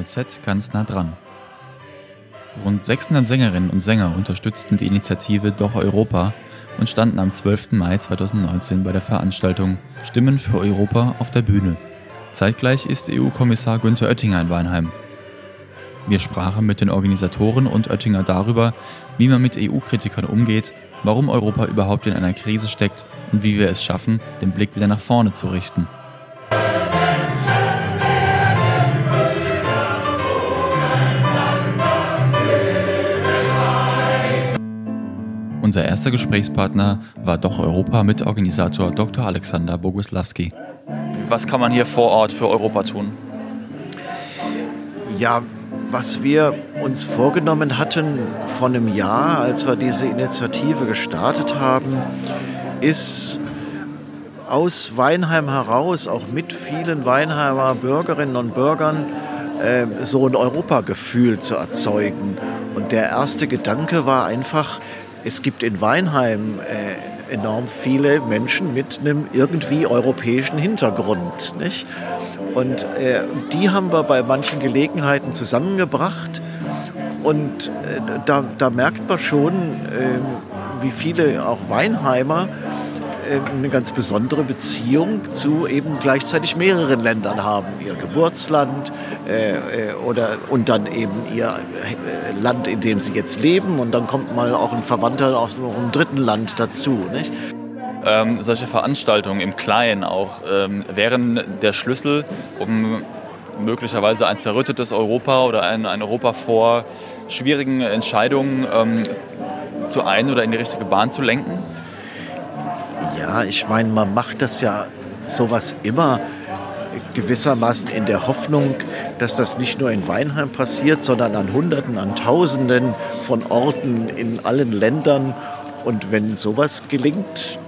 GEZ ganz nah dran. Rund 600 Sängerinnen und Sänger unterstützten die Initiative Doch Europa und standen am 12. Mai 2019 bei der Veranstaltung Stimmen für Europa auf der Bühne. Zeitgleich ist EU-Kommissar Günther Oettinger in Weinheim. Wir sprachen mit den Organisatoren und Oettinger darüber, wie man mit EU-Kritikern umgeht, warum Europa überhaupt in einer Krise steckt und wie wir es schaffen, den Blick wieder nach vorne zu richten. Unser erster Gesprächspartner war Doch Europa Mitorganisator Dr. Alexander Boguslawski. Was kann man hier vor Ort für Europa tun? Ja, was wir uns vorgenommen hatten vor einem Jahr, als wir diese Initiative gestartet haben, ist aus Weinheim heraus, auch mit vielen Weinheimer Bürgerinnen und Bürgern, äh, so ein Europagefühl zu erzeugen. Und der erste Gedanke war einfach, es gibt in Weinheim äh, enorm viele Menschen mit einem irgendwie europäischen Hintergrund. Nicht? Und äh, die haben wir bei manchen Gelegenheiten zusammengebracht. Und äh, da, da, merkt man schon, ähm, wie viele auch Weinheimer eine ganz besondere Beziehung zu eben gleichzeitig mehreren Ländern haben. Ihr Geburtsland äh, äh, oder, und dann eben ihr Land, in dem sie jetzt leben. Und dann kommt mal auch ein Verwandter aus einem dritten Land dazu. Nicht? Ähm, solche Veranstaltungen im Kleinen auch ähm, wären der Schlüssel, um möglicherweise ein zerrüttetes Europa oder ein, ein Europa vor schwierigen Entscheidungen ähm, zu ein- oder in die richtige Bahn zu lenken? Ja, ich meine, man macht das ja sowas immer gewissermaßen in der Hoffnung, dass das nicht nur in Weinheim passiert, sondern an Hunderten, an Tausenden von Orten in allen Ländern. Und wenn sowas gelingt,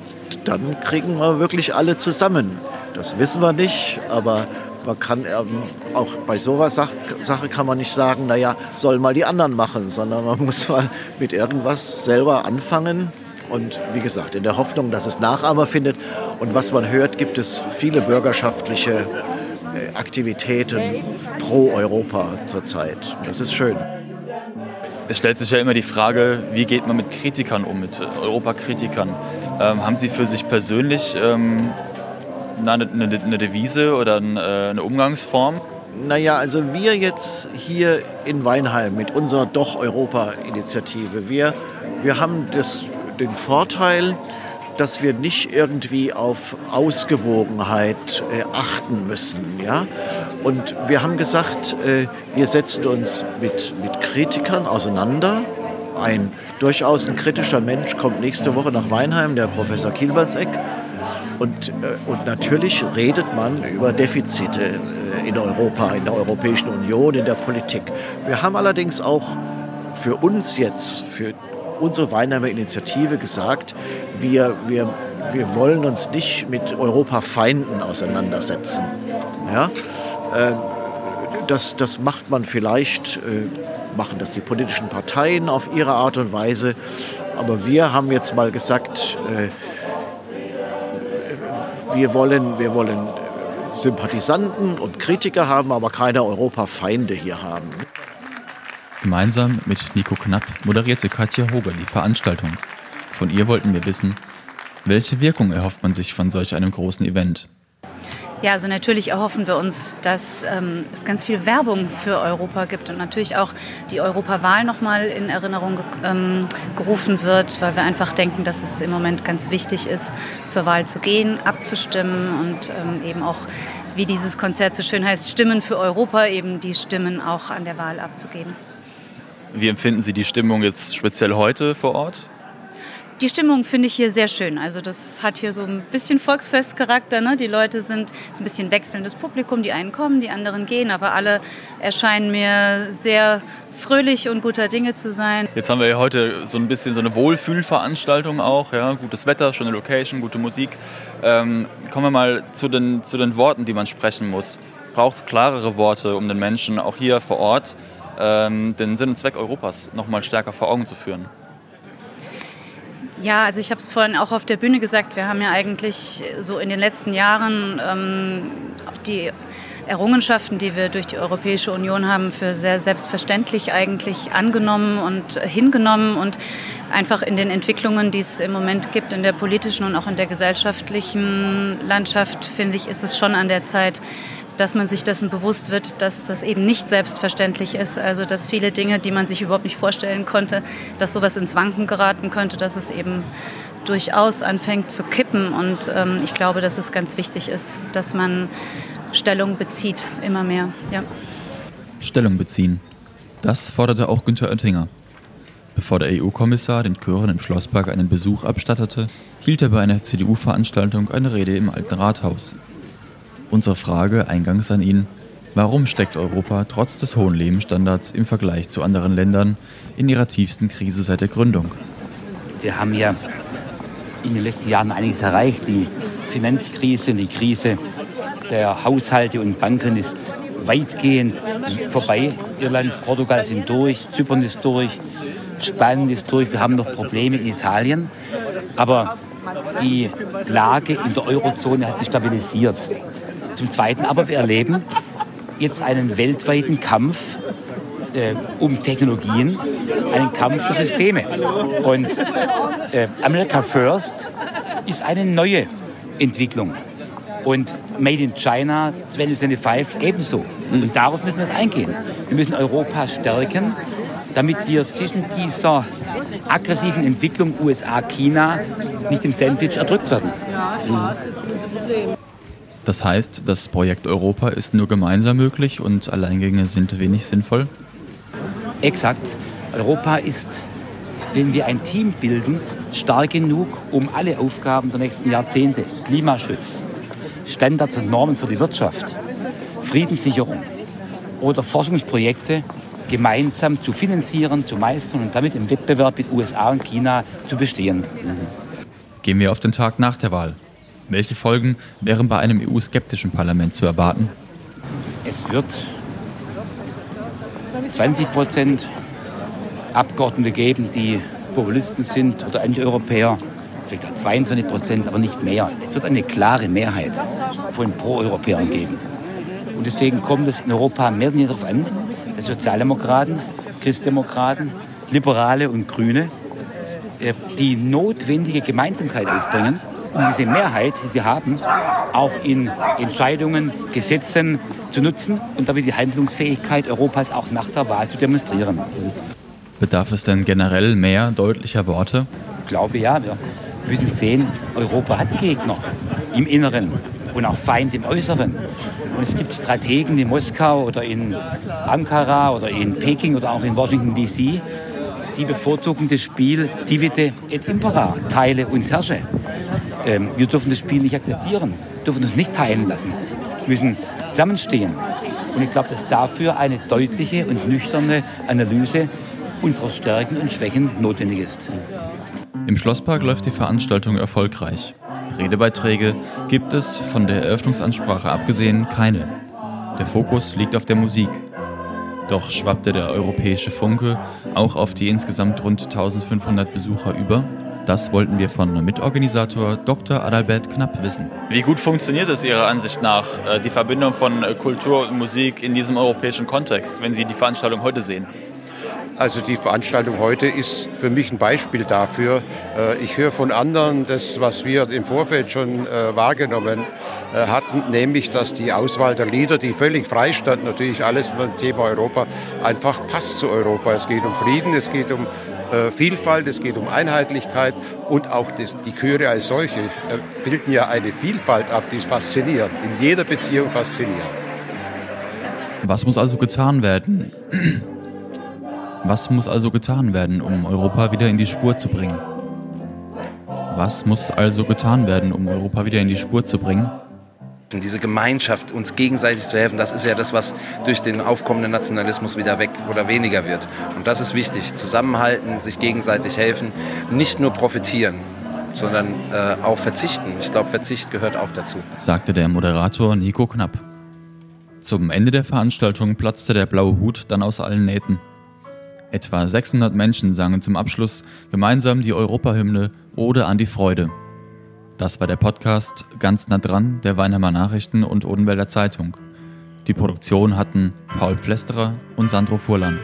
dann kriegen wir wirklich alle zusammen. Das wissen wir nicht, aber man kann ähm, auch bei sowas Sache kann man nicht sagen, naja, soll mal die anderen machen, sondern man muss mal mit irgendwas selber anfangen und wie gesagt, in der Hoffnung, dass es Nachahmer findet. Und was man hört, gibt es viele bürgerschaftliche äh, Aktivitäten pro Europa zurzeit. Das ist schön. Es stellt sich ja immer die Frage, wie geht man mit Kritikern um, mit Europakritikern? Ähm, haben Sie für sich persönlich ähm, eine, eine, eine, Devise oder eine, äh, eine Umgangsform? Naja, also wir jetzt hier in Weinheim mit unserer Doch Europa-Initiative, wir, wir haben das den Vorteil, dass wir nicht irgendwie auf Ausgewogenheit äh, achten müssen. Ja? Und wir haben gesagt, äh, wir setzen uns mit, mit Kritikern auseinander. Ein durchaus ein kritischer Mensch kommt nächste Woche nach Weinheim, der Professor Kielbertseck. Und, äh, und natürlich redet man über Defizite äh, in Europa, in der Europäischen Union, in der Politik. Wir haben allerdings auch für uns jetzt, für unsere Weinheimer Initiative gesagt, wir, wir, wir wollen uns nicht mit Europafeinden auseinandersetzen. Ja? Ähm, das, das macht man vielleicht, äh, machen das die politischen Parteien auf ihre Art und Weise. Aber wir haben jetzt mal gesagt, äh, wir wollen, wir wollen Sympathisanten und Kritiker haben, aber keine Europafeinde hier haben. Gemeinsam mit Nico Knapp moderierte Katja Hoger die Veranstaltung. Von ihr wollten wir wissen, welche Wirkung erhofft man sich von solch einem großen Event? Ja, also natürlich erhoffen wir uns, dass ähm, es ganz viel Werbung für Europa gibt und natürlich auch die Europawahl nochmal in Erinnerung ähm, gerufen wird, weil wir einfach denken, dass es im Moment ganz wichtig ist, zur Wahl zu gehen, abzustimmen und ähm, eben auch, wie dieses Konzert so schön heißt, Stimmen für Europa, eben die Stimmen auch an der Wahl abzugeben. Wie empfinden Sie die Stimmung jetzt speziell heute vor Ort? Die Stimmung finde ich hier sehr schön. Also das hat hier so ein bisschen Volksfestcharakter. Ne? Die Leute sind ist ein bisschen wechselndes Publikum. Die einen kommen, die anderen gehen, aber alle erscheinen mir sehr fröhlich und guter Dinge zu sein. Jetzt haben wir ja heute so ein bisschen so eine Wohlfühlveranstaltung auch. Ja? Gutes Wetter, schöne Location, gute Musik. Ähm, kommen wir mal zu den, zu den Worten, die man sprechen muss. Braucht klarere Worte, um den Menschen auch hier vor Ort ähm, den Sinn und Zweck Europas noch mal stärker vor Augen zu führen? Ja, also ich habe es vorhin auch auf der Bühne gesagt, wir haben ja eigentlich so in den letzten Jahren ähm, die Errungenschaften, die wir durch die Europäische Union haben, für sehr selbstverständlich eigentlich angenommen und hingenommen und einfach in den Entwicklungen, die es im Moment gibt, in der politischen und auch in der gesellschaftlichen Landschaft, finde ich, ist es schon an der Zeit, dass man sich dessen bewusst wird, dass das eben nicht selbstverständlich ist. Also dass viele Dinge, die man sich überhaupt nicht vorstellen konnte, dass sowas ins Wanken geraten könnte, dass es eben durchaus anfängt zu kippen. Und ähm, ich glaube, dass es ganz wichtig ist, dass man Stellung bezieht, immer mehr. Ja. Stellung beziehen. Das forderte auch Günther Oettinger. Bevor der EU-Kommissar den Chören im Schlosspark einen Besuch abstattete, hielt er bei einer CDU-Veranstaltung eine Rede im Alten Rathaus. Unsere Frage eingangs an ihn, warum steckt Europa trotz des hohen Lebensstandards im Vergleich zu anderen Ländern in ihrer tiefsten Krise seit der Gründung? Wir haben ja in den letzten Jahren einiges erreicht. Die Finanzkrise die Krise der Haushalte und Banken ist weitgehend vorbei. Irland, Portugal sind durch, Zypern ist durch, Spanien ist durch. Wir haben noch Probleme in Italien. Aber die Lage in der Eurozone hat sich stabilisiert. Zum Zweiten aber, wir erleben jetzt einen weltweiten Kampf äh, um Technologien, einen Kampf der Systeme. Und äh, America First ist eine neue Entwicklung. Und Made in China 2025 ebenso. Und darauf müssen wir es eingehen. Wir müssen Europa stärken, damit wir zwischen dieser aggressiven Entwicklung USA-China nicht im Sandwich erdrückt werden. Mhm. Das heißt, das Projekt Europa ist nur gemeinsam möglich und Alleingänge sind wenig sinnvoll? Exakt. Europa ist, wenn wir ein Team bilden, stark genug, um alle Aufgaben der nächsten Jahrzehnte, Klimaschutz, Standards und Normen für die Wirtschaft, Friedenssicherung oder Forschungsprojekte gemeinsam zu finanzieren, zu meistern und damit im Wettbewerb mit USA und China zu bestehen. Gehen wir auf den Tag nach der Wahl. Welche Folgen wären bei einem EU-skeptischen Parlament zu erwarten? Es wird 20 Prozent Abgeordnete geben, die Populisten sind oder Anti-Europäer. Vielleicht auch 22 Prozent, aber nicht mehr. Es wird eine klare Mehrheit von Pro-Europäern geben. Und deswegen kommt es in Europa mehr denn je darauf an, dass Sozialdemokraten, Christdemokraten, Liberale und Grüne äh, die notwendige Gemeinsamkeit aufbringen, um diese Mehrheit, die sie haben, auch in Entscheidungen, Gesetzen zu nutzen und damit die Handlungsfähigkeit Europas auch nach der Wahl zu demonstrieren. Bedarf es denn generell mehr deutlicher Worte? Ich glaube ja. Wir müssen sehen, Europa hat Gegner im Inneren und auch Feind im Äußeren. Und es gibt Strategen in Moskau oder in Ankara oder in Peking oder auch in Washington DC, die bevorzugen das Spiel Divide et Impera, teile und herrsche. Ähm, wir dürfen das Spiel nicht akzeptieren, dürfen uns nicht teilen lassen. Wir müssen zusammenstehen. Und ich glaube, dass dafür eine deutliche und nüchterne Analyse unserer Stärken und Schwächen notwendig ist. Im Schlosspark läuft die Veranstaltung erfolgreich. Redebeiträge gibt es von der Eröffnungsansprache abgesehen keine. Der Fokus liegt auf der Musik. Doch schwappte der europäische Funke auch auf die insgesamt rund 1500 Besucher über das wollten wir von Mitorganisator Dr. Adalbert Knapp wissen. Wie gut funktioniert es Ihrer Ansicht nach, äh, die Verbindung von äh, Kultur und Musik in diesem europäischen Kontext, wenn Sie die Veranstaltung heute sehen? Also die Veranstaltung heute ist für mich ein Beispiel dafür. Äh, ich höre von anderen das, was wir im Vorfeld schon wahrgenommen hatten, nämlich, dass die Auswahl der Lieder, die völlig frei stand, natürlich alles beim Thema Europa, einfach passt zu Europa. Es geht um Frieden, es geht um äh, Vielfalt, es geht um Einheitlichkeit und auch das, die Chöre als solche äh, bilden ja eine Vielfalt ab, die ist faszinierend, in jeder Beziehung faszinierend. Was muss also getan werden? Was muss also getan werden, um Europa wieder in die Spur zu bringen? Was muss also getan werden, um Europa wieder in die Spur zu bringen? Diese Gemeinschaft, uns gegenseitig zu helfen, das ist ja das, was durch den aufkommenden Nationalismus wieder weg oder weniger wird. Und das ist wichtig. Zusammenhalten, sich gegenseitig helfen, nicht nur profitieren, sondern äh, auch verzichten. Ich glaube, Verzicht gehört auch dazu. Sagte der Moderator Nico Knapp. Zum Ende der Veranstaltung platzte der blaue Hut dann aus allen Nähten. Etwa 600 Menschen sangen zum Abschluss gemeinsam die Europahymne Ode an die Freude. Das war der Podcast Ganz nah dran der Weinheimer Nachrichten und Odenwälder Zeitung. Die Produktion hatten Paul Pflesterer und Sandro Furlan.